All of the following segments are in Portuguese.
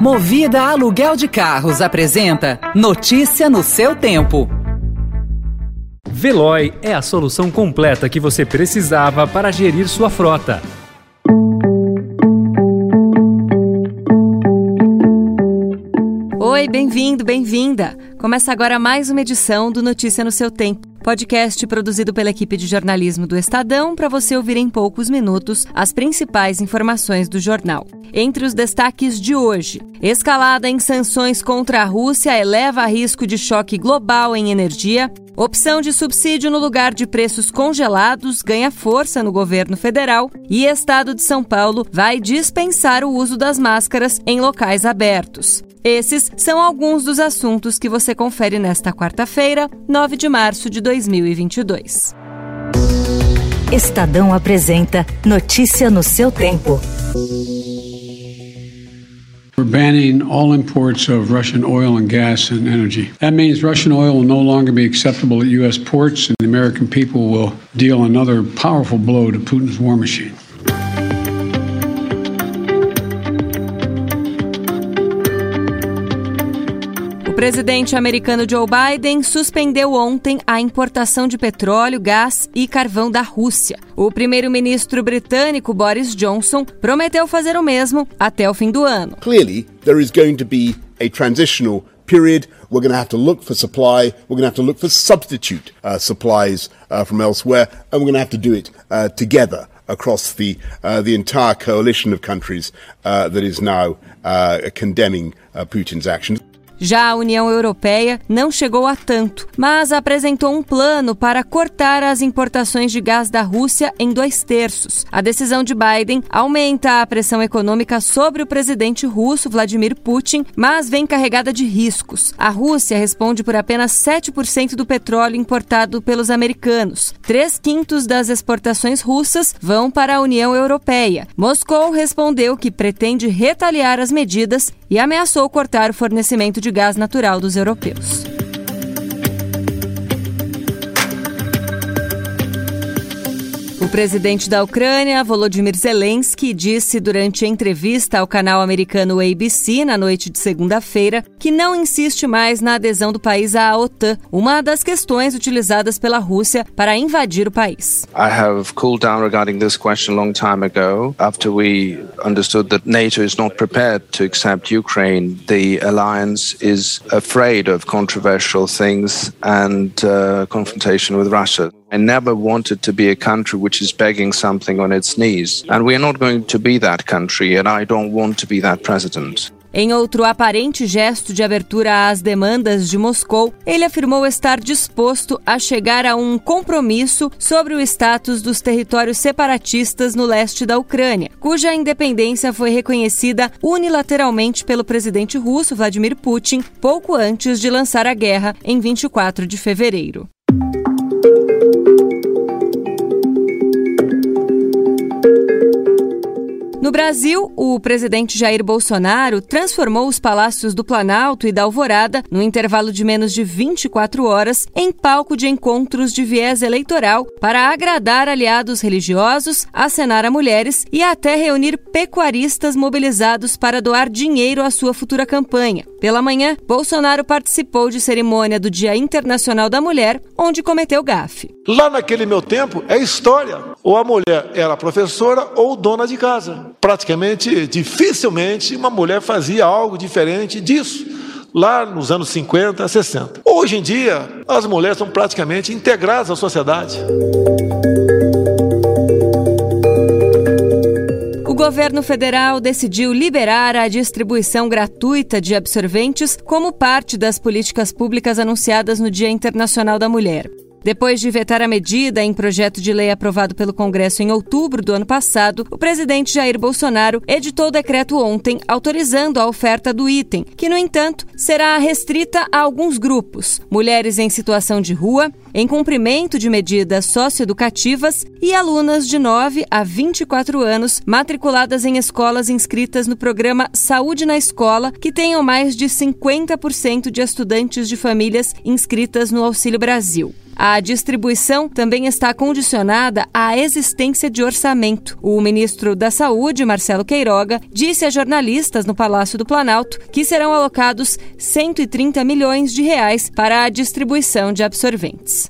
Movida Aluguel de Carros apresenta Notícia no seu tempo. Veloy é a solução completa que você precisava para gerir sua frota. Oi, bem-vindo, bem-vinda. Começa agora mais uma edição do Notícia no seu tempo podcast produzido pela equipe de jornalismo do Estadão para você ouvir em poucos minutos as principais informações do jornal. Entre os destaques de hoje, escalada em sanções contra a Rússia eleva risco de choque global em energia. Opção de subsídio no lugar de preços congelados ganha força no governo federal e Estado de São Paulo vai dispensar o uso das máscaras em locais abertos. Esses são alguns dos assuntos que você confere nesta quarta-feira, 9 de março de 2022. Estadão apresenta Notícia no seu tempo. We're banning all imports of Russian oil and gas and energy. That means Russian oil will no longer be acceptable at U.S. ports, and the American people will deal another powerful blow to Putin's war machine. Presidente americano Joe Biden suspendeu ontem a importação de petróleo, gás e carvão da Rússia. O primeiro-ministro britânico Boris Johnson prometeu fazer o mesmo até o fim do ano. Clearly, there is going to be a transitional period. We're going to have to look for supply. We're going to have to look for substitute uh, supplies uh, from elsewhere, and we're going to have to do it uh, together across the uh, the entire coalition of countries uh, that is now uh, condemning Putin's actions. Já a União Europeia não chegou a tanto, mas apresentou um plano para cortar as importações de gás da Rússia em dois terços. A decisão de Biden aumenta a pressão econômica sobre o presidente russo Vladimir Putin, mas vem carregada de riscos. A Rússia responde por apenas 7% do petróleo importado pelos americanos. Três quintos das exportações russas vão para a União Europeia. Moscou respondeu que pretende retaliar as medidas e ameaçou cortar o fornecimento de gás natural dos europeus. O presidente da Ucrânia, Volodymyr Zelensky, disse durante entrevista ao canal americano ABC na noite de segunda-feira que não insiste mais na adesão do país à OTAN, uma das questões utilizadas pela Rússia para invadir o país. I have cooled down regarding this question a long time ago after we understood that NATO is not prepared to accept Ukraine. The alliance is afraid of controversial things and uh, confrontation with Russia. I never wanted to be a country which is begging something on its knees. And we are not going to be that country, and I don't want to be that president. Em outro aparente gesto de abertura às demandas de Moscou, ele afirmou estar disposto a chegar a um compromisso sobre o status dos territórios separatistas no leste da Ucrânia, cuja independência foi reconhecida unilateralmente pelo presidente russo Vladimir Putin pouco antes de lançar a guerra em 24 de fevereiro. No Brasil, o presidente Jair Bolsonaro transformou os palácios do Planalto e da Alvorada, no intervalo de menos de 24 horas, em palco de encontros de viés eleitoral para agradar aliados religiosos, acenar a mulheres e até reunir pecuaristas mobilizados para doar dinheiro à sua futura campanha. Pela manhã, Bolsonaro participou de cerimônia do Dia Internacional da Mulher, onde cometeu gafe. Lá naquele meu tempo é história. Ou a mulher era professora ou dona de casa. Praticamente, dificilmente, uma mulher fazia algo diferente disso lá nos anos 50, 60. Hoje em dia, as mulheres são praticamente integradas à sociedade. governo federal decidiu liberar a distribuição gratuita de absorventes como parte das políticas públicas anunciadas no Dia Internacional da Mulher. Depois de vetar a medida em projeto de lei aprovado pelo Congresso em outubro do ano passado, o presidente Jair Bolsonaro editou decreto ontem autorizando a oferta do item, que, no entanto, será restrita a alguns grupos: mulheres em situação de rua, em cumprimento de medidas socioeducativas e alunas de 9 a 24 anos matriculadas em escolas inscritas no programa Saúde na Escola, que tenham mais de 50% de estudantes de famílias inscritas no Auxílio Brasil. A distribuição também está condicionada à existência de orçamento. O ministro da Saúde, Marcelo Queiroga, disse a jornalistas no Palácio do Planalto que serão alocados 130 milhões de reais para a distribuição de absorventes.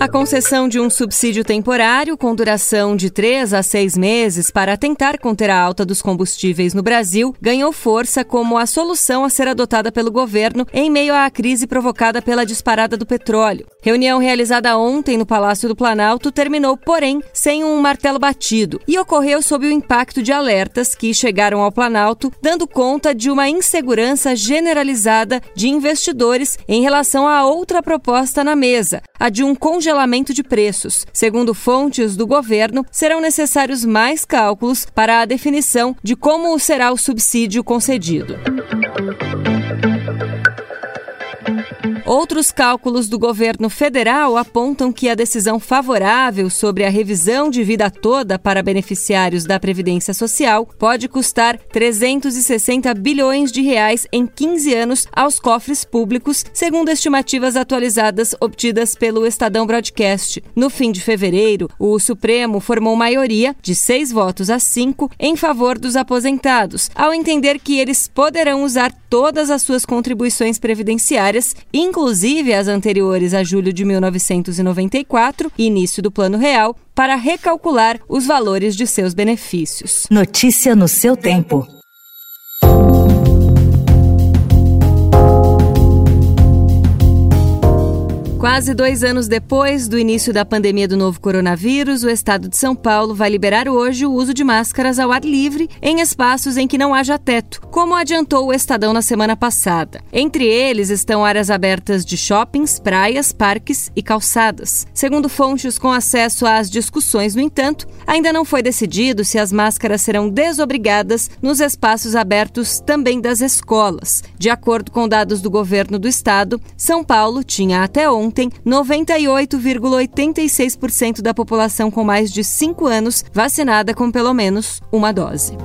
A concessão de um subsídio temporário com duração de três a seis meses para tentar conter a alta dos combustíveis no Brasil ganhou força como a solução a ser adotada pelo governo em meio à crise provocada pela disparada do petróleo. Reunião realizada ontem no Palácio do Planalto terminou, porém, sem um martelo batido e ocorreu sob o impacto de alertas que chegaram ao Planalto, dando conta de uma insegurança generalizada de investidores em relação a outra proposta na mesa, a de um congelamento de preços. Segundo fontes do governo, serão necessários mais cálculos para a definição de como será o subsídio concedido. Outros cálculos do governo federal apontam que a decisão favorável sobre a revisão de vida toda para beneficiários da Previdência Social pode custar 360 bilhões de reais em 15 anos aos cofres públicos, segundo estimativas atualizadas obtidas pelo Estadão Broadcast. No fim de fevereiro, o Supremo formou maioria de seis votos a cinco em favor dos aposentados, ao entender que eles poderão usar todas as suas contribuições previdenciárias, inclusive as anteriores a julho de 1994, início do Plano Real, para recalcular os valores de seus benefícios. Notícia no seu tempo. Quase dois anos depois do início da pandemia do novo coronavírus, o estado de São Paulo vai liberar hoje o uso de máscaras ao ar livre em espaços em que não haja teto, como adiantou o Estadão na semana passada. Entre eles estão áreas abertas de shoppings, praias, parques e calçadas. Segundo fontes com acesso às discussões, no entanto, ainda não foi decidido se as máscaras serão desobrigadas nos espaços abertos também das escolas. De acordo com dados do governo do estado, São Paulo tinha até ontem ontem, 98,86% da população com mais de 5 anos vacinada com pelo menos uma dose.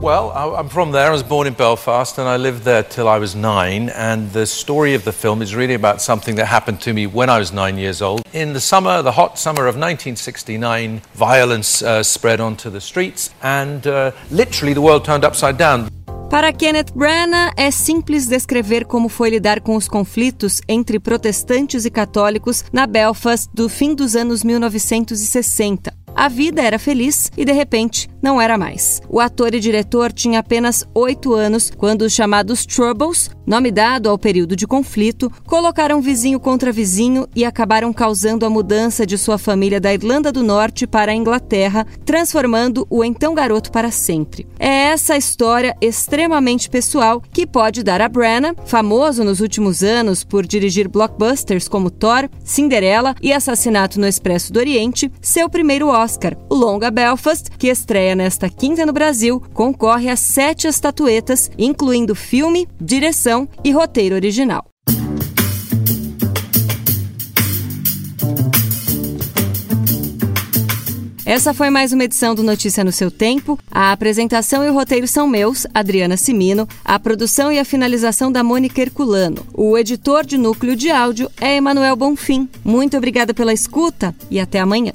Well, I'm from there. I was born in Belfast and I lived there till I was nine. And the story of the film is really about something that happened to me when I was nine years old. In the summer, the hot summer of 1969, violence uh, spread onto the streets and uh, literally the world turned upside down. Para Kenneth Branagh, é simples descrever como foi lidar com os conflitos entre protestantes e católicos na Belfast do fim dos anos 1960. A vida era feliz e, de repente, não era mais. O ator e diretor tinha apenas oito anos quando os chamados Troubles, nome dado ao período de conflito, colocaram vizinho contra vizinho e acabaram causando a mudança de sua família da Irlanda do Norte para a Inglaterra, transformando o então garoto para sempre. É essa história extremamente pessoal que pode dar a Branagh, famoso nos últimos anos por dirigir blockbusters como Thor, Cinderela e Assassinato no Expresso do Oriente, seu primeiro Oscar Oscar. O longa Belfast, que estreia nesta quinta no Brasil, concorre a sete estatuetas, incluindo filme, direção e roteiro original. Essa foi mais uma edição do Notícia no seu tempo. A apresentação e o roteiro são meus, Adriana Simino, a produção e a finalização da Mônica Herculano. O editor de núcleo de áudio é Emanuel Bonfim. Muito obrigada pela escuta e até amanhã.